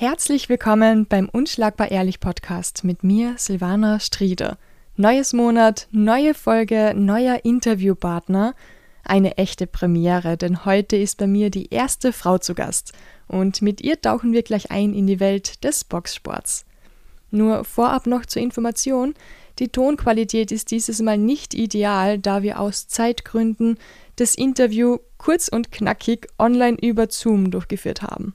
Herzlich willkommen beim Unschlagbar Ehrlich Podcast mit mir, Silvana Striede. Neues Monat, neue Folge, neuer Interviewpartner. Eine echte Premiere, denn heute ist bei mir die erste Frau zu Gast. Und mit ihr tauchen wir gleich ein in die Welt des Boxsports. Nur vorab noch zur Information. Die Tonqualität ist dieses Mal nicht ideal, da wir aus Zeitgründen das Interview kurz und knackig online über Zoom durchgeführt haben.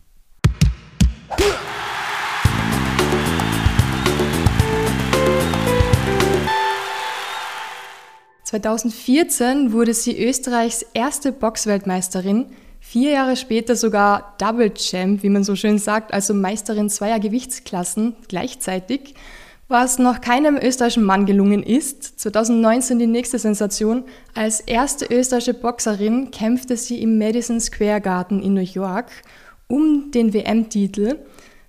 2014 wurde sie Österreichs erste Boxweltmeisterin, vier Jahre später sogar Double Champ, wie man so schön sagt, also Meisterin zweier Gewichtsklassen gleichzeitig, was noch keinem österreichischen Mann gelungen ist. 2019 die nächste Sensation. Als erste österreichische Boxerin kämpfte sie im Madison Square Garden in New York um den WM-Titel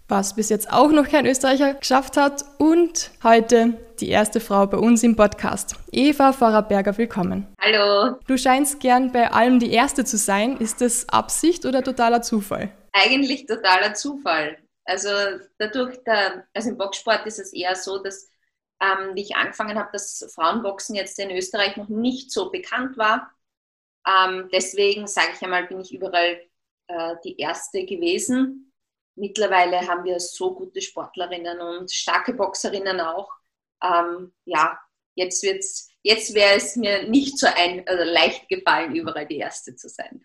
was bis jetzt auch noch kein Österreicher geschafft hat. Und heute die erste Frau bei uns im Podcast. Eva Pfarrer-Berger, willkommen. Hallo. Du scheinst gern bei allem die Erste zu sein. Ist das Absicht oder totaler Zufall? Eigentlich totaler Zufall. Also dadurch, da, also im Boxsport ist es eher so, dass ähm, wie ich angefangen habe, dass Frauenboxen jetzt in Österreich noch nicht so bekannt war. Ähm, deswegen sage ich einmal, bin ich überall äh, die Erste gewesen mittlerweile haben wir so gute Sportlerinnen und starke Boxerinnen auch. Ähm, ja, jetzt, wird's, jetzt wäre es mir nicht so ein, also leicht gefallen, überall die Erste zu sein.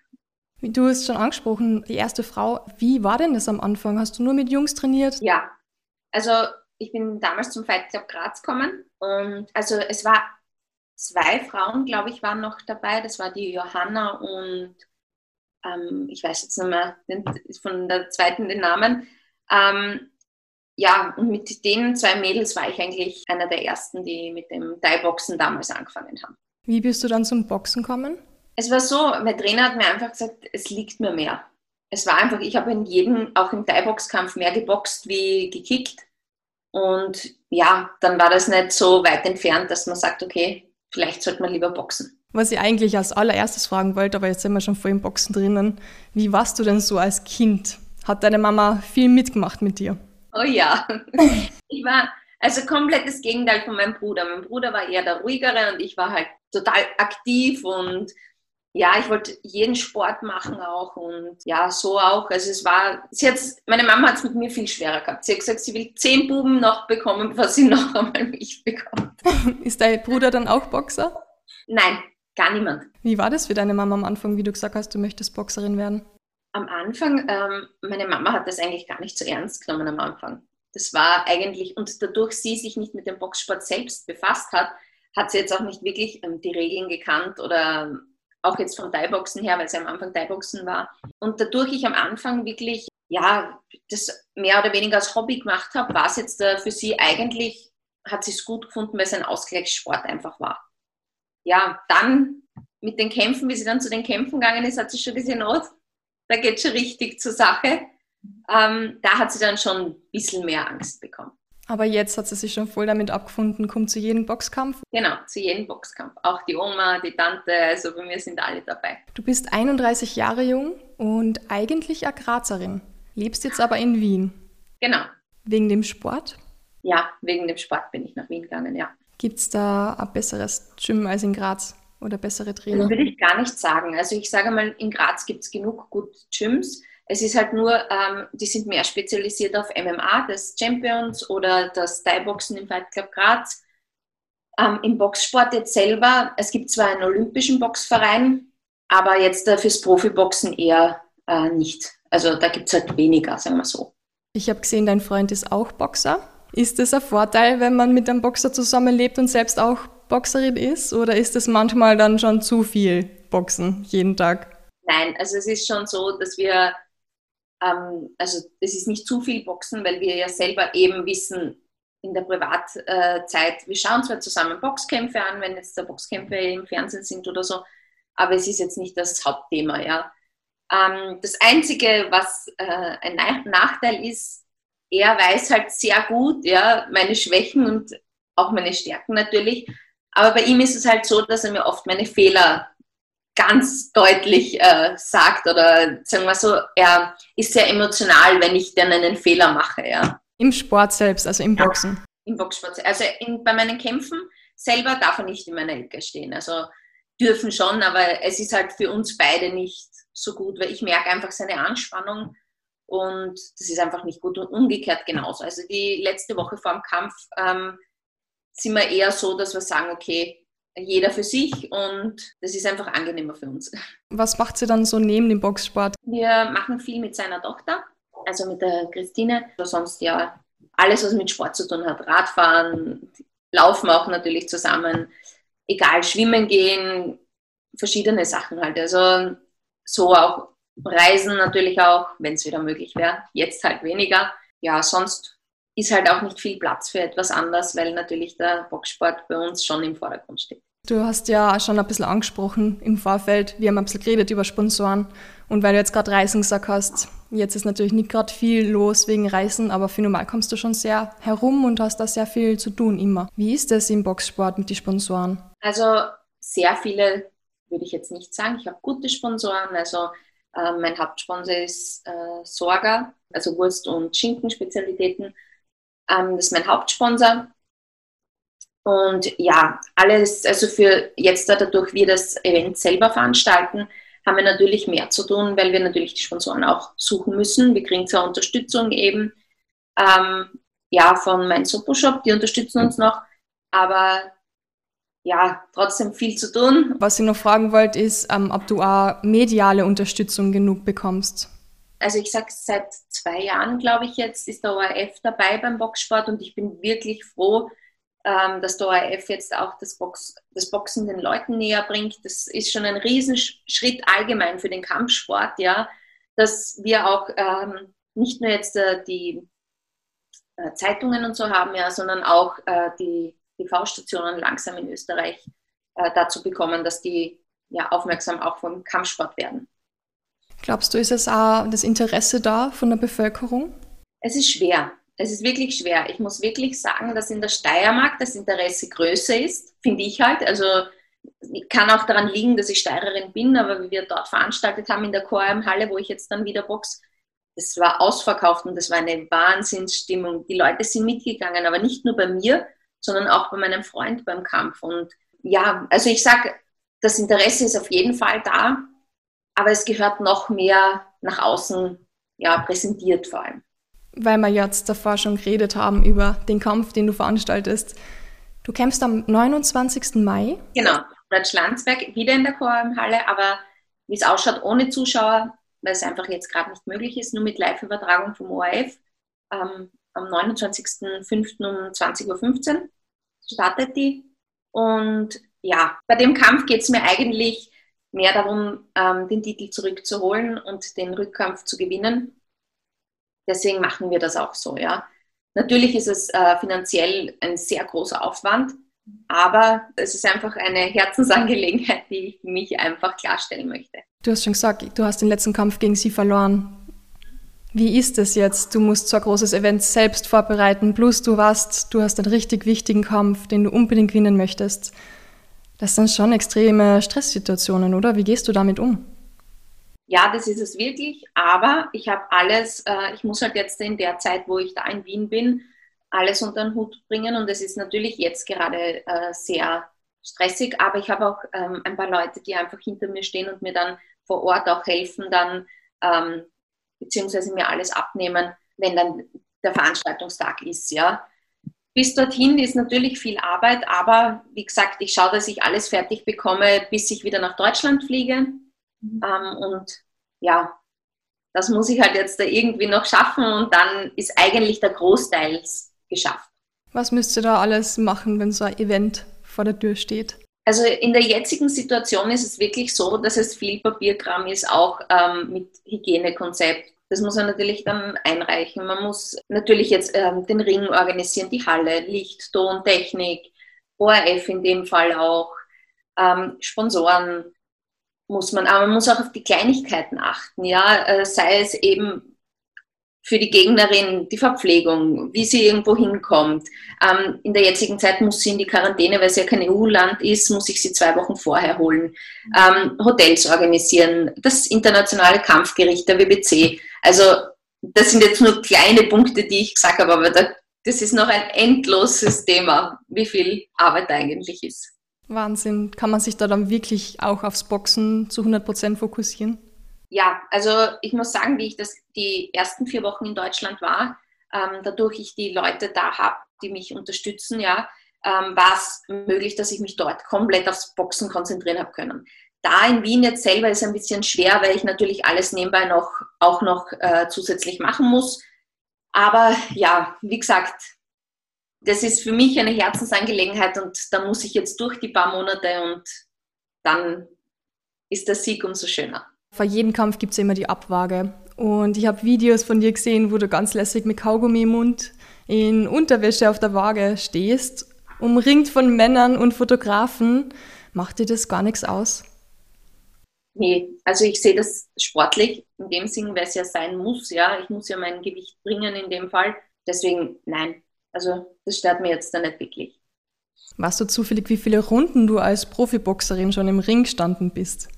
Du hast schon angesprochen, die erste Frau. Wie war denn das am Anfang? Hast du nur mit Jungs trainiert? Ja, also ich bin damals zum Fight Club Graz gekommen und also es war zwei Frauen, glaube ich, waren noch dabei. Das war die Johanna und ähm, ich weiß jetzt nicht mehr von der zweiten den Namen. Ähm, ja, und mit den zwei Mädels war ich eigentlich einer der ersten, die mit dem Thai-Boxen damals angefangen haben. Wie bist du dann zum Boxen gekommen? Es war so, mein Trainer hat mir einfach gesagt, es liegt mir mehr. Es war einfach, ich habe in jedem, auch im Thai-Boxkampf, mehr geboxt wie gekickt. Und ja, dann war das nicht so weit entfernt, dass man sagt, okay, vielleicht sollte man lieber boxen. Was ich eigentlich als allererstes fragen wollte, aber jetzt sind wir schon voll im Boxen drinnen. Wie warst du denn so als Kind? Hat deine Mama viel mitgemacht mit dir? Oh ja. Ich war also komplett das Gegenteil von meinem Bruder. Mein Bruder war eher der ruhigere und ich war halt total aktiv und ja, ich wollte jeden Sport machen auch und ja, so auch. Also es war, sie hat, meine Mama hat es mit mir viel schwerer gehabt. Sie hat gesagt, sie will zehn Buben noch bekommen, bevor sie noch einmal mich bekommt. Ist dein Bruder dann auch Boxer? Nein, Gar niemand. Wie war das für deine Mama am Anfang, wie du gesagt hast, du möchtest Boxerin werden? Am Anfang, ähm, meine Mama hat das eigentlich gar nicht so ernst genommen am Anfang. Das war eigentlich, und dadurch sie sich nicht mit dem Boxsport selbst befasst hat, hat sie jetzt auch nicht wirklich ähm, die Regeln gekannt oder auch jetzt vom Thai-Boxen her, weil sie am Anfang Thai-Boxen war. Und dadurch ich am Anfang wirklich, ja, das mehr oder weniger als Hobby gemacht habe, war es jetzt äh, für sie eigentlich, hat sie es gut gefunden, weil es ein Ausgleichssport einfach war ja, dann mit den Kämpfen, wie sie dann zu den Kämpfen gegangen ist, hat sie schon gesehen, oh, da geht schon richtig zur Sache. Ähm, da hat sie dann schon ein bisschen mehr Angst bekommen. Aber jetzt hat sie sich schon voll damit abgefunden, kommt zu jedem Boxkampf? Genau, zu jedem Boxkampf. Auch die Oma, die Tante, also bei mir sind alle dabei. Du bist 31 Jahre jung und eigentlich eine Grazerin, lebst jetzt aber in Wien. Genau. Wegen dem Sport? Ja, wegen dem Sport bin ich nach Wien gegangen, ja. Gibt es da ein besseres Gym als in Graz oder bessere Trainer? Das würde ich gar nicht sagen. Also ich sage mal, in Graz gibt es genug gute Gyms. Es ist halt nur, ähm, die sind mehr spezialisiert auf MMA, das Champions oder das Thai-Boxen im Fight Club Graz. Ähm, Im Boxsport jetzt selber, es gibt zwar einen olympischen Boxverein, aber jetzt äh, fürs Profiboxen eher äh, nicht. Also da gibt es halt weniger, sagen wir so. Ich habe gesehen, dein Freund ist auch Boxer. Ist das ein Vorteil, wenn man mit einem Boxer zusammenlebt und selbst auch Boxerin ist? Oder ist das manchmal dann schon zu viel Boxen jeden Tag? Nein, also es ist schon so, dass wir, ähm, also es ist nicht zu viel Boxen, weil wir ja selber eben wissen, in der Privatzeit, wir schauen zwar zusammen Boxkämpfe an, wenn jetzt da Boxkämpfe im Fernsehen sind oder so, aber es ist jetzt nicht das Hauptthema, ja. Ähm, das Einzige, was äh, ein Nachteil ist, er weiß halt sehr gut, ja, meine Schwächen und auch meine Stärken natürlich. Aber bei ihm ist es halt so, dass er mir oft meine Fehler ganz deutlich äh, sagt oder sagen wir so, er ist sehr emotional, wenn ich dann einen Fehler mache. Ja. Im Sport selbst, also im Boxen. Ja, Im Boxsport. Also in, bei meinen Kämpfen selber darf er nicht in meiner Ecke stehen. Also dürfen schon, aber es ist halt für uns beide nicht so gut, weil ich merke einfach seine Anspannung und das ist einfach nicht gut und umgekehrt genauso. Also die letzte Woche vor dem Kampf ähm, sind wir eher so, dass wir sagen, okay, jeder für sich und das ist einfach angenehmer für uns. Was macht sie dann so neben dem Boxsport? Wir machen viel mit seiner Tochter, also mit der Christine. Sonst ja alles, was mit Sport zu tun hat. Radfahren, Laufen auch natürlich zusammen, egal, schwimmen gehen, verschiedene Sachen halt. Also so auch Reisen natürlich auch, wenn es wieder möglich wäre. Jetzt halt weniger. Ja, sonst ist halt auch nicht viel Platz für etwas anderes, weil natürlich der Boxsport bei uns schon im Vordergrund steht. Du hast ja schon ein bisschen angesprochen im Vorfeld, wir haben ein bisschen geredet über Sponsoren und weil du jetzt gerade Reisen gesagt hast, jetzt ist natürlich nicht gerade viel los wegen Reisen, aber für normal kommst du schon sehr herum und hast da sehr viel zu tun immer. Wie ist das im Boxsport mit den Sponsoren? Also sehr viele würde ich jetzt nicht sagen. Ich habe gute Sponsoren, also äh, mein Hauptsponsor ist äh, Sorga, also Wurst- und Schinkenspezialitäten. Ähm, das ist mein Hauptsponsor. Und ja, alles, also für jetzt dadurch wir das Event selber veranstalten, haben wir natürlich mehr zu tun, weil wir natürlich die Sponsoren auch suchen müssen. Wir kriegen zwar Unterstützung eben ähm, ja, von meinem Shop, die unterstützen uns noch, aber ja, trotzdem viel zu tun. Was ich noch fragen wollte, ist, ähm, ob du auch mediale Unterstützung genug bekommst also ich sage seit zwei Jahren, glaube ich jetzt, ist der ORF dabei beim Boxsport und ich bin wirklich froh, ähm, dass der ORF jetzt auch das, Box, das Boxen den Leuten näher bringt. Das ist schon ein Riesenschritt allgemein für den Kampfsport, ja, dass wir auch ähm, nicht nur jetzt äh, die äh, Zeitungen und so haben, ja, sondern auch äh, die TV-Stationen langsam in Österreich äh, dazu bekommen, dass die ja, aufmerksam auch vom Kampfsport werden. Glaubst du, ist es auch das Interesse da von der Bevölkerung? Es ist schwer. Es ist wirklich schwer. Ich muss wirklich sagen, dass in der Steiermark das Interesse größer ist, finde ich halt. Also kann auch daran liegen, dass ich Steirerin bin, aber wie wir dort veranstaltet haben in der QRM-Halle, wo ich jetzt dann wieder box, das war ausverkauft und das war eine Wahnsinnsstimmung. Die Leute sind mitgegangen, aber nicht nur bei mir, sondern auch bei meinem Freund beim Kampf. Und ja, also ich sage, das Interesse ist auf jeden Fall da aber es gehört noch mehr nach außen ja, präsentiert vor allem. Weil wir jetzt davor schon geredet haben über den Kampf, den du veranstaltest. Du kämpfst am 29. Mai. Genau, Rad Landsberg, wieder in der QM-Halle, aber wie es ausschaut ohne Zuschauer, weil es einfach jetzt gerade nicht möglich ist, nur mit Live-Übertragung vom ORF. Ähm, am 29.05. um 20.15 Uhr startet die. Und ja, bei dem Kampf geht es mir eigentlich mehr darum, ähm, den Titel zurückzuholen und den Rückkampf zu gewinnen. Deswegen machen wir das auch so, ja. Natürlich ist es äh, finanziell ein sehr großer Aufwand, aber es ist einfach eine Herzensangelegenheit, die ich mich einfach klarstellen möchte. Du hast schon gesagt, du hast den letzten Kampf gegen sie verloren. Wie ist es jetzt? Du musst so ein großes Event selbst vorbereiten, plus du warst, du hast einen richtig wichtigen Kampf, den du unbedingt gewinnen möchtest. Das sind schon extreme Stresssituationen, oder? Wie gehst du damit um? Ja, das ist es wirklich, aber ich habe alles, äh, ich muss halt jetzt in der Zeit, wo ich da in Wien bin, alles unter den Hut bringen und es ist natürlich jetzt gerade äh, sehr stressig, aber ich habe auch ähm, ein paar Leute, die einfach hinter mir stehen und mir dann vor Ort auch helfen, dann ähm, beziehungsweise mir alles abnehmen, wenn dann der Veranstaltungstag ist, ja. Bis dorthin ist natürlich viel Arbeit, aber wie gesagt, ich schaue, dass ich alles fertig bekomme, bis ich wieder nach Deutschland fliege. Mhm. Ähm, und ja, das muss ich halt jetzt da irgendwie noch schaffen und dann ist eigentlich der Großteil geschafft. Was müsst ihr da alles machen, wenn so ein Event vor der Tür steht? Also in der jetzigen Situation ist es wirklich so, dass es viel Papierkram ist, auch ähm, mit Hygienekonzept, das muss man natürlich dann einreichen. Man muss natürlich jetzt ähm, den Ring organisieren, die Halle, Licht, Ton, Technik, ORF in dem Fall auch, ähm, Sponsoren muss man, aber man muss auch auf die Kleinigkeiten achten, ja, äh, sei es eben für die Gegnerin die Verpflegung, wie sie irgendwo hinkommt. Ähm, in der jetzigen Zeit muss sie in die Quarantäne, weil sie ja kein EU-Land ist, muss ich sie zwei Wochen vorher holen. Ähm, Hotels organisieren, das internationale Kampfgericht der WBC. Also das sind jetzt nur kleine Punkte, die ich gesagt habe, aber da, das ist noch ein endloses Thema, wie viel Arbeit da eigentlich ist. Wahnsinn. Kann man sich da dann wirklich auch aufs Boxen zu 100 Prozent fokussieren? Ja, also ich muss sagen, wie ich das die ersten vier Wochen in Deutschland war, ähm, dadurch ich die Leute da habe, die mich unterstützen, ja, ähm, war es möglich, dass ich mich dort komplett aufs Boxen konzentrieren habe können. Da in Wien jetzt selber ist ein bisschen schwer, weil ich natürlich alles nebenbei noch auch noch äh, zusätzlich machen muss. Aber ja, wie gesagt, das ist für mich eine Herzensangelegenheit und da muss ich jetzt durch die paar Monate und dann ist der Sieg umso schöner. Vor jedem Kampf gibt es immer die Abwaage. Und ich habe Videos von dir gesehen, wo du ganz lässig mit Kaugummi im Mund in Unterwäsche auf der Waage stehst, umringt von Männern und Fotografen. Macht dir das gar nichts aus? Nee, also ich sehe das sportlich in dem Sinn, weil es ja sein muss. Ja, ich muss ja mein Gewicht bringen in dem Fall. Deswegen nein. Also das stört mir jetzt da nicht wirklich. Weißt du zufällig, wie viele Runden du als Profiboxerin schon im Ring gestanden bist?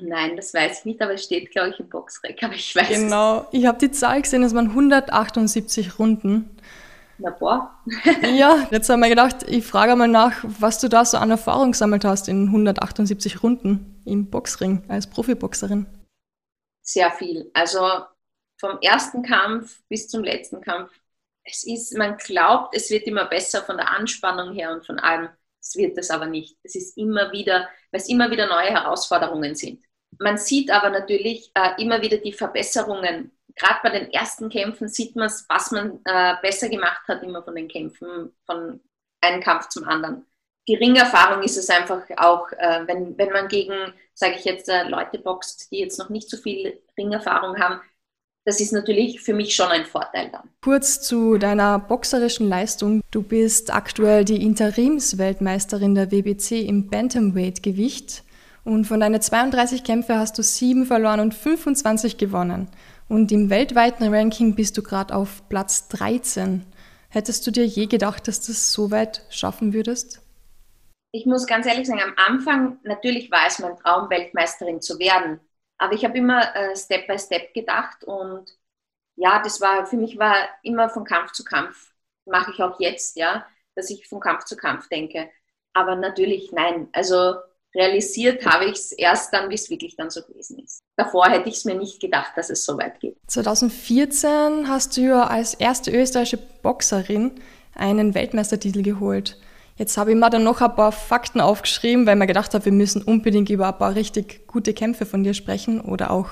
Nein, das weiß ich nicht, aber es steht, glaube ich, im Boxrec, aber ich weiß Genau, ich habe die Zahl gesehen, es waren 178 Runden. Na boah. ja, jetzt haben wir gedacht, ich frage mal nach, was du da so an Erfahrung gesammelt hast in 178 Runden im Boxring als Profiboxerin. Sehr viel. Also vom ersten Kampf bis zum letzten Kampf. Es ist, man glaubt, es wird immer besser von der Anspannung her und von allem. Es wird es aber nicht. Es ist immer wieder, weil es immer wieder neue Herausforderungen sind. Man sieht aber natürlich äh, immer wieder die Verbesserungen. Gerade bei den ersten Kämpfen sieht man es, was man äh, besser gemacht hat, immer von den Kämpfen, von einem Kampf zum anderen. Die Ringerfahrung ist es einfach auch, äh, wenn, wenn man gegen, sage ich jetzt, äh, Leute boxt, die jetzt noch nicht so viel Ringerfahrung haben, das ist natürlich für mich schon ein Vorteil dann. Kurz zu deiner boxerischen Leistung. Du bist aktuell die Interimsweltmeisterin der WBC im Bantamweight-Gewicht. Und von deinen 32 Kämpfen hast du sieben verloren und 25 gewonnen. Und im weltweiten Ranking bist du gerade auf Platz 13. Hättest du dir je gedacht, dass du das so weit schaffen würdest? Ich muss ganz ehrlich sagen, am Anfang natürlich war es mein Traum, Weltmeisterin zu werden. Aber ich habe immer äh, Step by Step gedacht und ja, das war für mich war immer von Kampf zu Kampf. Mache ich auch jetzt, ja, dass ich von Kampf zu Kampf denke. Aber natürlich, nein. Also realisiert habe ich es erst dann, wie es wirklich dann so gewesen ist. Davor hätte ich es mir nicht gedacht, dass es so weit geht. 2014 hast du ja als erste österreichische Boxerin einen Weltmeistertitel geholt. Jetzt habe ich mir dann noch ein paar Fakten aufgeschrieben, weil mir gedacht habe, wir müssen unbedingt über ein paar richtig gute Kämpfe von dir sprechen oder auch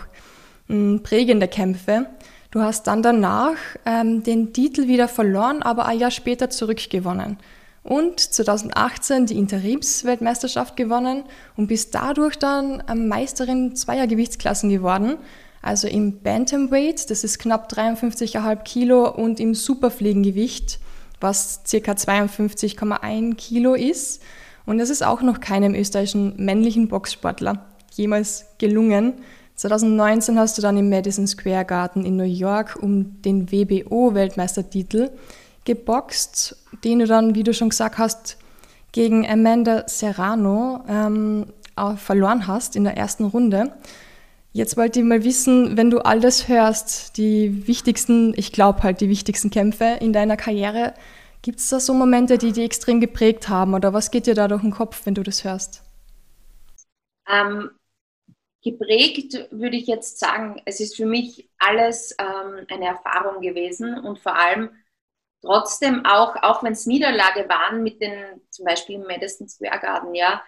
hm, prägende Kämpfe. Du hast dann danach ähm, den Titel wieder verloren, aber ein Jahr später zurückgewonnen. Und 2018 die Interimsweltmeisterschaft gewonnen und bist dadurch dann Meisterin zweier Gewichtsklassen geworden. Also im Bantamweight, das ist knapp 53,5 Kilo, und im Superfliegengewicht was circa 52,1 Kilo ist. Und das ist auch noch keinem österreichischen männlichen Boxsportler jemals gelungen. 2019 hast du dann im Madison Square Garden in New York um den WBO-Weltmeistertitel geboxt, den du dann, wie du schon gesagt hast, gegen Amanda Serrano ähm, verloren hast in der ersten Runde. Jetzt wollte ich mal wissen, wenn du all das hörst, die wichtigsten, ich glaube halt die wichtigsten Kämpfe in deiner Karriere, gibt es da so Momente, die dich extrem geprägt haben oder was geht dir da durch den Kopf, wenn du das hörst? Ähm, geprägt würde ich jetzt sagen, es ist für mich alles ähm, eine Erfahrung gewesen und vor allem trotzdem auch, auch wenn es Niederlage waren mit den, zum Beispiel im Madison Square Garden, ja,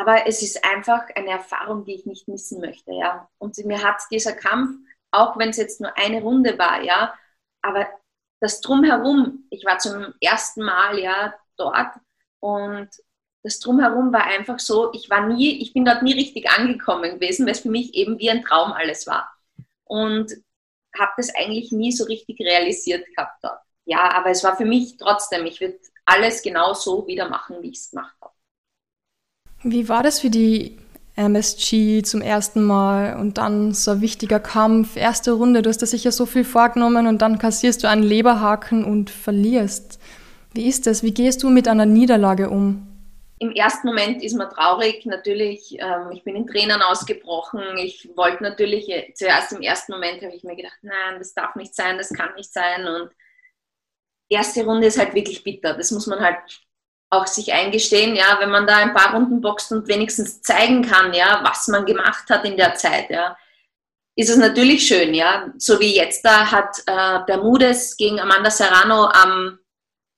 aber es ist einfach eine Erfahrung, die ich nicht missen möchte, ja. Und mir hat dieser Kampf, auch wenn es jetzt nur eine Runde war, ja, aber das Drumherum, ich war zum ersten Mal ja dort und das Drumherum war einfach so, ich war nie, ich bin dort nie richtig angekommen gewesen, weil es für mich eben wie ein Traum alles war. Und habe das eigentlich nie so richtig realisiert gehabt dort. Ja, aber es war für mich trotzdem, ich würde alles genau so wieder machen, wie ich es gemacht habe. Wie war das für die MSG zum ersten Mal und dann so ein wichtiger Kampf, erste Runde, du hast da sicher so viel vorgenommen und dann kassierst du einen Leberhaken und verlierst. Wie ist das? Wie gehst du mit einer Niederlage um? Im ersten Moment ist man traurig, natürlich. Ähm, ich bin in Tränen ausgebrochen. Ich wollte natürlich, zuerst im ersten Moment habe ich mir gedacht, nein, das darf nicht sein, das kann nicht sein. Und erste Runde ist halt wirklich bitter. Das muss man halt auch sich eingestehen, ja, wenn man da ein paar Runden boxt und wenigstens zeigen kann, ja, was man gemacht hat in der Zeit, ja, ist es natürlich schön, ja. So wie jetzt da hat äh, Bermudes gegen Amanda Serrano am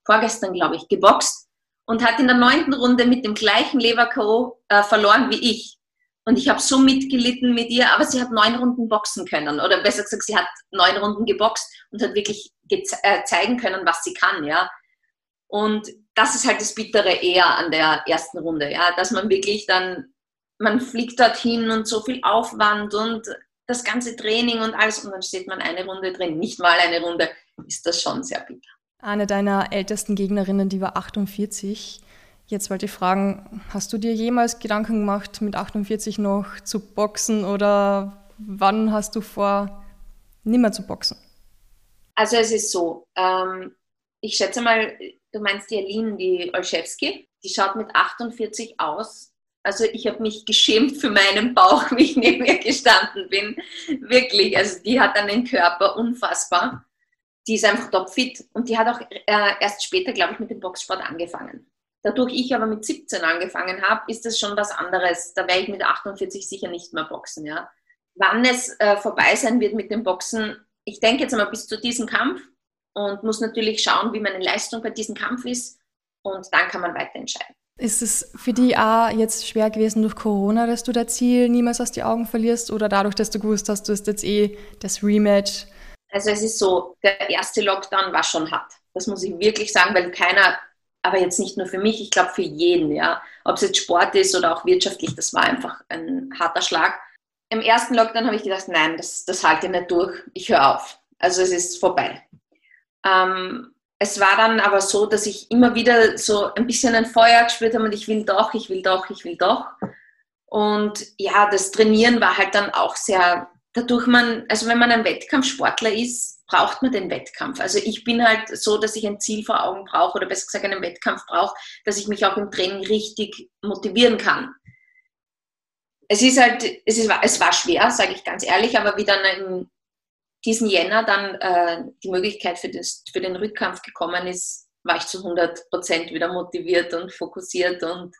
vorgestern, glaube ich, geboxt und hat in der neunten Runde mit dem gleichen Lever K.O. Äh, verloren wie ich. Und ich habe so mitgelitten mit ihr, aber sie hat neun Runden boxen können. Oder besser gesagt, sie hat neun Runden geboxt und hat wirklich äh, zeigen können, was sie kann, ja. Und das ist halt das Bittere eher an der ersten Runde, ja, dass man wirklich dann, man fliegt dorthin und so viel Aufwand und das ganze Training und alles und dann steht man eine Runde drin, nicht mal eine Runde, ist das schon sehr bitter. Eine deiner ältesten Gegnerinnen, die war 48. Jetzt wollte ich fragen, hast du dir jemals Gedanken gemacht, mit 48 noch zu boxen oder wann hast du vor, nimmer zu boxen? Also es ist so, ähm, ich schätze mal, Du meinst die Aline, die Olszewski? Die schaut mit 48 aus. Also ich habe mich geschämt für meinen Bauch, wie ich neben ihr gestanden bin. Wirklich, also die hat einen Körper unfassbar. Die ist einfach topfit und die hat auch äh, erst später, glaube ich, mit dem Boxsport angefangen. Dadurch ich aber mit 17 angefangen habe, ist das schon was anderes. Da werde ich mit 48 sicher nicht mehr boxen. Ja. Wann es äh, vorbei sein wird mit dem Boxen, ich denke jetzt mal bis zu diesem Kampf, und muss natürlich schauen, wie meine Leistung bei diesem Kampf ist und dann kann man weiter entscheiden. Ist es für dich auch jetzt schwer gewesen durch Corona, dass du das Ziel niemals aus den Augen verlierst oder dadurch, dass du gewusst hast, du hast jetzt eh das Rematch? Also es ist so, der erste Lockdown war schon hart. Das muss ich wirklich sagen, weil keiner, aber jetzt nicht nur für mich, ich glaube für jeden, ja, ob es jetzt Sport ist oder auch wirtschaftlich, das war einfach ein harter Schlag. Im ersten Lockdown habe ich gedacht, nein, das, das halte ich nicht durch, ich höre auf. Also es ist vorbei. Ähm, es war dann aber so, dass ich immer wieder so ein bisschen ein Feuer gespürt habe und ich will doch, ich will doch, ich will doch. Und ja, das Trainieren war halt dann auch sehr, dadurch man, also wenn man ein Wettkampfsportler ist, braucht man den Wettkampf. Also ich bin halt so, dass ich ein Ziel vor Augen brauche oder besser gesagt einen Wettkampf brauche, dass ich mich auch im Training richtig motivieren kann. Es ist halt, es, ist, es war schwer, sage ich ganz ehrlich, aber wie dann ein diesen Jänner dann äh, die Möglichkeit für, das, für den Rückkampf gekommen ist, war ich zu 100 Prozent wieder motiviert und fokussiert und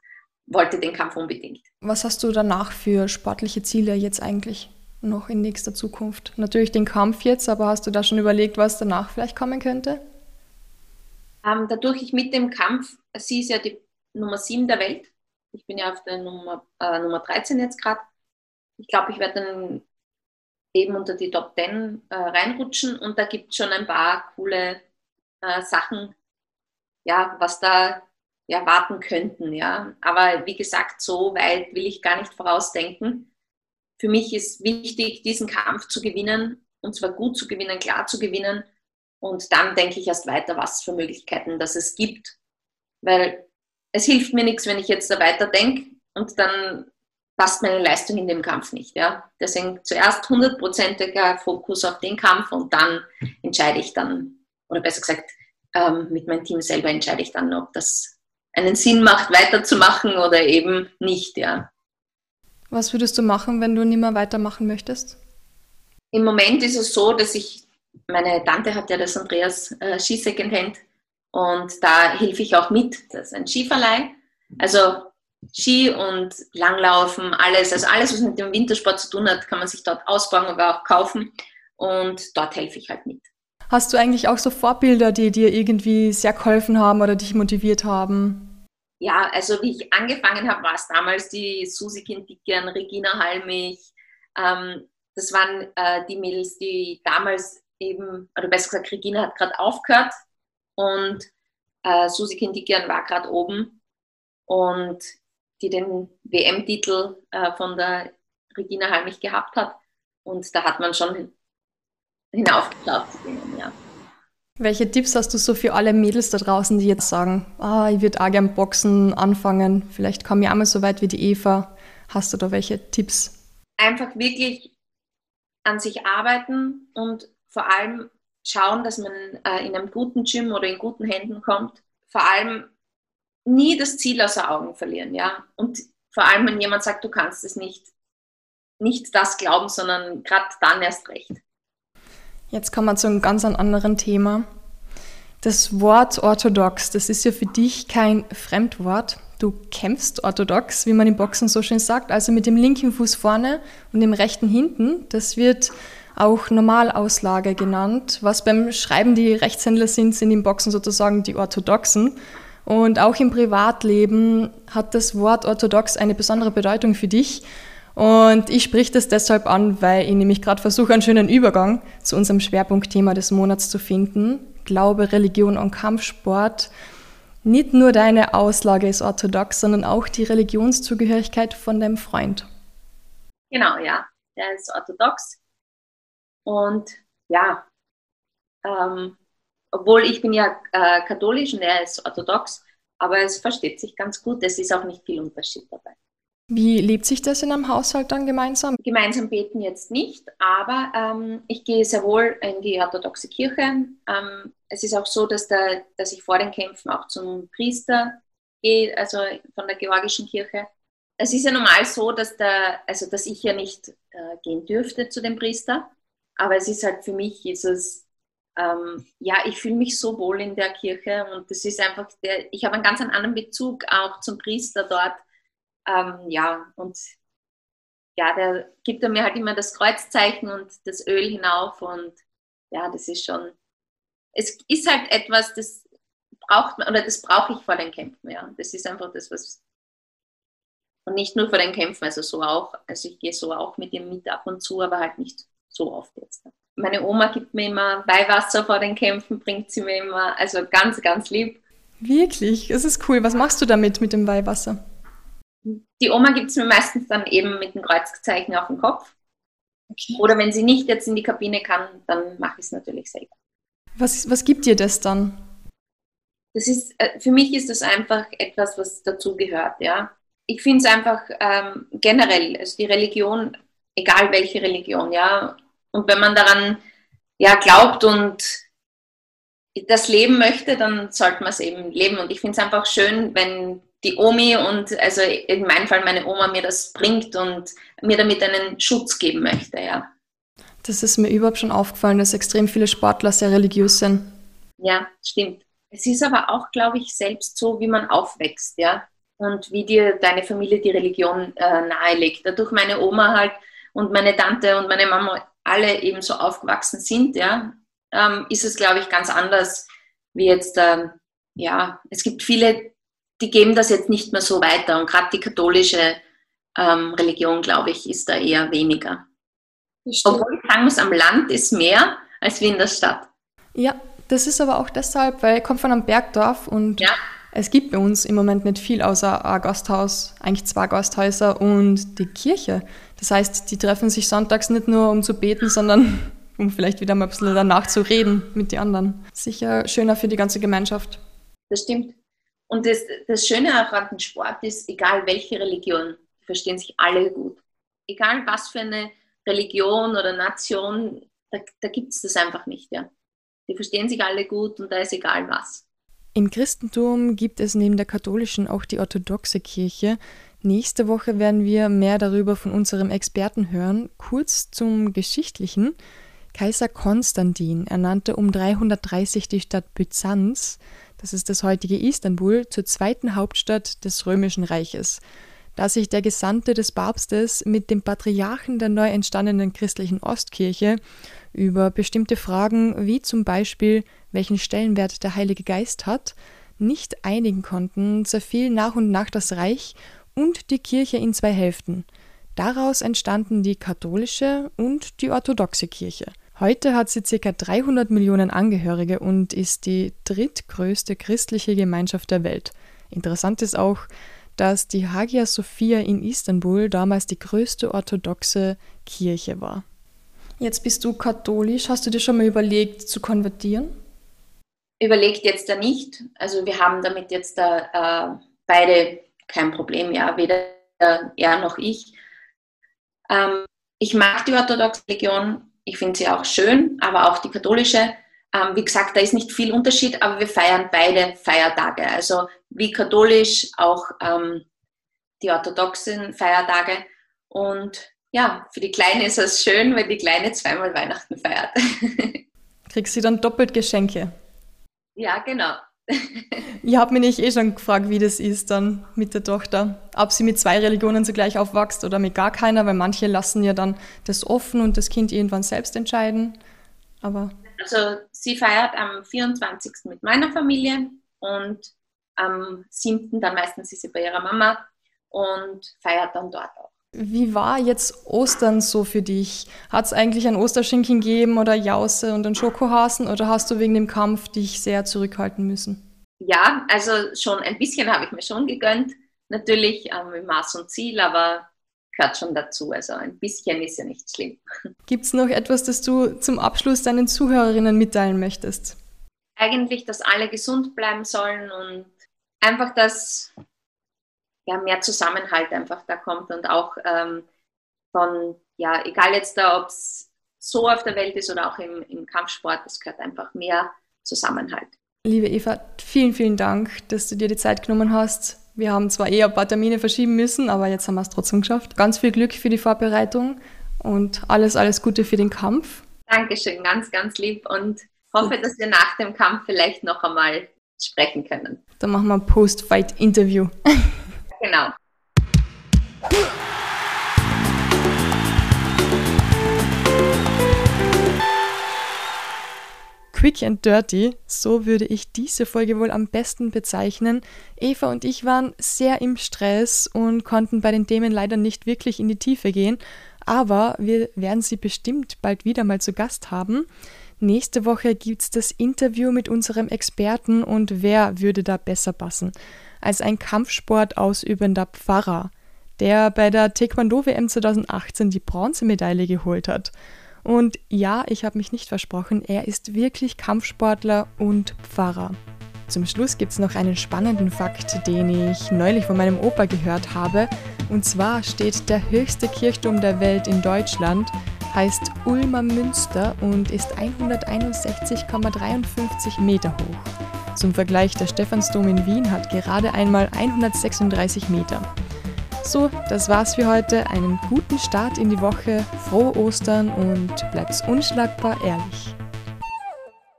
wollte den Kampf unbedingt. Was hast du danach für sportliche Ziele jetzt eigentlich noch in nächster Zukunft? Natürlich den Kampf jetzt, aber hast du da schon überlegt, was danach vielleicht kommen könnte? Ähm, dadurch ich mit dem Kampf, sie ist ja die Nummer 7 der Welt. Ich bin ja auf der Nummer, äh, Nummer 13 jetzt gerade. Ich glaube, ich werde dann eben unter die Top 10 äh, reinrutschen und da gibt es schon ein paar coole äh, Sachen, ja, was da ja, warten könnten. Ja. Aber wie gesagt, so weit will ich gar nicht vorausdenken. Für mich ist wichtig, diesen Kampf zu gewinnen und zwar gut zu gewinnen, klar zu gewinnen. Und dann denke ich erst weiter, was für Möglichkeiten das es gibt. Weil es hilft mir nichts, wenn ich jetzt da weiter denke und dann passt meine Leistung in dem Kampf nicht. Ja? Deswegen zuerst hundertprozentiger Fokus auf den Kampf und dann entscheide ich dann, oder besser gesagt, ähm, mit meinem Team selber entscheide ich dann, ob das einen Sinn macht, weiterzumachen oder eben nicht. Ja. Was würdest du machen, wenn du nicht mehr weitermachen möchtest? Im Moment ist es so, dass ich, meine Tante hat ja das Andreas äh, Ski und da helfe ich auch mit. Das ist ein Skiverleih. Also Ski und Langlaufen, alles, also alles, was mit dem Wintersport zu tun hat, kann man sich dort ausbauen, aber auch kaufen und dort helfe ich halt mit. Hast du eigentlich auch so Vorbilder, die dir irgendwie sehr geholfen haben oder dich motiviert haben? Ja, also wie ich angefangen habe, war es damals die Susi Kindikian, Regina Halmich. Ähm, das waren äh, die Mädels, die damals eben, oder besser gesagt, Regina hat gerade aufgehört und äh, Susi Kindikian war gerade oben. Und die den WM-Titel äh, von der Regina Halmich gehabt hat. Und da hat man schon hinaufgeschaut zu denen, ja. Welche Tipps hast du so für alle Mädels da draußen, die jetzt sagen, ah, ich würde auch gern Boxen anfangen, vielleicht komme ich auch mal so weit wie die Eva. Hast du da welche Tipps? Einfach wirklich an sich arbeiten und vor allem schauen, dass man äh, in einem guten Gym oder in guten Händen kommt. Vor allem nie das Ziel außer Augen verlieren, ja. Und vor allem, wenn jemand sagt, du kannst es nicht, nicht das glauben, sondern gerade dann erst recht. Jetzt kommen wir zu einem ganz anderen Thema. Das Wort orthodox, das ist ja für dich kein Fremdwort. Du kämpfst orthodox, wie man im Boxen so schön sagt, also mit dem linken Fuß vorne und dem rechten hinten. Das wird auch Normalauslage genannt. Was beim Schreiben die Rechtshändler sind, sind im Boxen sozusagen die Orthodoxen. Und auch im Privatleben hat das Wort orthodox eine besondere Bedeutung für dich. Und ich sprich das deshalb an, weil ich nämlich gerade versuche, einen schönen Übergang zu unserem Schwerpunktthema des Monats zu finden. Glaube, Religion und Kampfsport. Nicht nur deine Auslage ist orthodox, sondern auch die Religionszugehörigkeit von deinem Freund. Genau, ja. Der ist orthodox. Und ja, ähm, obwohl ich bin ja äh, katholisch und er ist orthodox, aber es versteht sich ganz gut. Es ist auch nicht viel Unterschied dabei. Wie lebt sich das in einem Haushalt dann gemeinsam? Gemeinsam beten jetzt nicht, aber ähm, ich gehe sehr wohl in die orthodoxe Kirche. Ähm, es ist auch so, dass, der, dass ich vor den Kämpfen auch zum Priester gehe, also von der georgischen Kirche. Es ist ja normal so, dass, der, also dass ich ja nicht äh, gehen dürfte zu dem Priester, aber es ist halt für mich, ist es, ähm, ja, ich fühle mich so wohl in der Kirche und das ist einfach, der, ich habe einen ganz anderen Bezug auch zum Priester dort. Ähm, ja, und ja, der gibt er mir halt immer das Kreuzzeichen und das Öl hinauf und ja, das ist schon, es ist halt etwas, das braucht man, oder das brauche ich vor den Kämpfen, ja. Das ist einfach das, was, und nicht nur vor den Kämpfen, also so auch, also ich gehe so auch mit ihm mit ab und zu, aber halt nicht so oft jetzt. Meine Oma gibt mir immer Weihwasser vor den Kämpfen, bringt sie mir immer, also ganz, ganz lieb. Wirklich, es ist cool. Was machst du damit mit dem Weihwasser? Die Oma gibt es mir meistens dann eben mit dem Kreuzzeichen auf den Kopf. Okay. Oder wenn sie nicht jetzt in die Kabine kann, dann mache ich es natürlich selber. Was, was gibt dir das dann? Das ist, äh, für mich ist das einfach etwas, was dazugehört, ja. Ich finde es einfach ähm, generell, also die Religion, egal welche Religion, ja, und wenn man daran ja, glaubt und das leben möchte, dann sollte man es eben leben. Und ich finde es einfach schön, wenn die Omi und also in meinem Fall meine Oma mir das bringt und mir damit einen Schutz geben möchte, ja. Das ist mir überhaupt schon aufgefallen, dass extrem viele Sportler sehr religiös sind. Ja, stimmt. Es ist aber auch, glaube ich, selbst so, wie man aufwächst, ja. Und wie dir deine Familie die Religion äh, nahelegt. Dadurch meine Oma halt und meine Tante und meine Mama alle eben so aufgewachsen sind, ja, ähm, ist es, glaube ich, ganz anders wie jetzt, ähm, ja, es gibt viele, die geben das jetzt nicht mehr so weiter und gerade die katholische ähm, Religion, glaube ich, ist da eher weniger. Obwohl ich sagen muss, am Land ist mehr als wie in der Stadt. Ja, das ist aber auch deshalb, weil ich komme von einem Bergdorf und ja. es gibt bei uns im Moment nicht viel außer ein Gasthaus, eigentlich zwei Gasthäuser und die Kirche. Das heißt, die treffen sich sonntags nicht nur, um zu beten, sondern um vielleicht wieder mal ein bisschen danach zu reden mit den anderen. Sicher schöner für die ganze Gemeinschaft. Das stimmt. Und das, das Schöne auch an dem Sport ist, egal welche Religion, die verstehen sich alle gut. Egal was für eine Religion oder Nation, da, da gibt es das einfach nicht. Ja. Die verstehen sich alle gut und da ist egal was. Im Christentum gibt es neben der katholischen auch die orthodoxe Kirche, Nächste Woche werden wir mehr darüber von unserem Experten hören. Kurz zum Geschichtlichen. Kaiser Konstantin ernannte um 330 die Stadt Byzanz, das ist das heutige Istanbul, zur zweiten Hauptstadt des Römischen Reiches. Da sich der Gesandte des Papstes mit dem Patriarchen der neu entstandenen christlichen Ostkirche über bestimmte Fragen wie zum Beispiel welchen Stellenwert der Heilige Geist hat, nicht einigen konnten, zerfiel nach und nach das Reich und die Kirche in zwei Hälften. Daraus entstanden die katholische und die orthodoxe Kirche. Heute hat sie ca. 300 Millionen Angehörige und ist die drittgrößte christliche Gemeinschaft der Welt. Interessant ist auch, dass die Hagia Sophia in Istanbul damals die größte orthodoxe Kirche war. Jetzt bist du katholisch. Hast du dir schon mal überlegt zu konvertieren? Überlegt jetzt da nicht. Also wir haben damit jetzt da äh, beide kein Problem. Ja, weder er noch ich. Ähm, ich mag die orthodoxe Religion, ich finde sie auch schön, aber auch die katholische. Ähm, wie gesagt, da ist nicht viel Unterschied, aber wir feiern beide Feiertage. Also wie katholisch auch ähm, die orthodoxen Feiertage. Und ja, für die Kleine ist es schön, wenn die Kleine zweimal Weihnachten feiert. Kriegst du dann doppelt Geschenke? Ja, genau. Ich habe mich eh schon gefragt, wie das ist dann mit der Tochter. Ob sie mit zwei Religionen zugleich aufwächst oder mit gar keiner, weil manche lassen ja dann das offen und das Kind irgendwann selbst entscheiden. Aber also sie feiert am 24. mit meiner Familie und am 7. dann meistens ist sie bei ihrer Mama und feiert dann dort auch. Wie war jetzt Ostern so für dich? Hat es eigentlich ein Osterschinken gegeben oder Jause und einen Schokohasen oder hast du wegen dem Kampf dich sehr zurückhalten müssen? Ja, also schon ein bisschen habe ich mir schon gegönnt. Natürlich ähm, mit Maß und Ziel, aber gehört schon dazu. Also ein bisschen ist ja nicht schlimm. Gibt es noch etwas, das du zum Abschluss deinen Zuhörerinnen mitteilen möchtest? Eigentlich, dass alle gesund bleiben sollen und einfach, dass ja, mehr Zusammenhalt einfach da kommt und auch ähm, von, ja, egal jetzt da, ob es so auf der Welt ist oder auch im, im Kampfsport, es gehört einfach mehr Zusammenhalt. Liebe Eva, vielen, vielen Dank, dass du dir die Zeit genommen hast, wir haben zwar eher ein paar Termine verschieben müssen, aber jetzt haben wir es trotzdem geschafft. Ganz viel Glück für die Vorbereitung und alles, alles Gute für den Kampf. Dankeschön, ganz, ganz lieb und hoffe, dass wir nach dem Kampf vielleicht noch einmal sprechen können. Dann machen wir ein Post-Fight-Interview. genau. Quick and Dirty, so würde ich diese Folge wohl am besten bezeichnen. Eva und ich waren sehr im Stress und konnten bei den Themen leider nicht wirklich in die Tiefe gehen, aber wir werden sie bestimmt bald wieder mal zu Gast haben. Nächste Woche gibt es das Interview mit unserem Experten und wer würde da besser passen als ein Kampfsport ausübender Pfarrer, der bei der Taekwondo WM 2018 die Bronzemedaille geholt hat. Und ja, ich habe mich nicht versprochen, er ist wirklich Kampfsportler und Pfarrer. Zum Schluss gibt es noch einen spannenden Fakt, den ich neulich von meinem Opa gehört habe. Und zwar steht der höchste Kirchturm der Welt in Deutschland, heißt Ulmer Münster und ist 161,53 Meter hoch. Zum Vergleich, der Stephansdom in Wien hat gerade einmal 136 Meter. So, das war's für heute. Einen guten Start in die Woche, frohe Ostern und bleibt's unschlagbar ehrlich.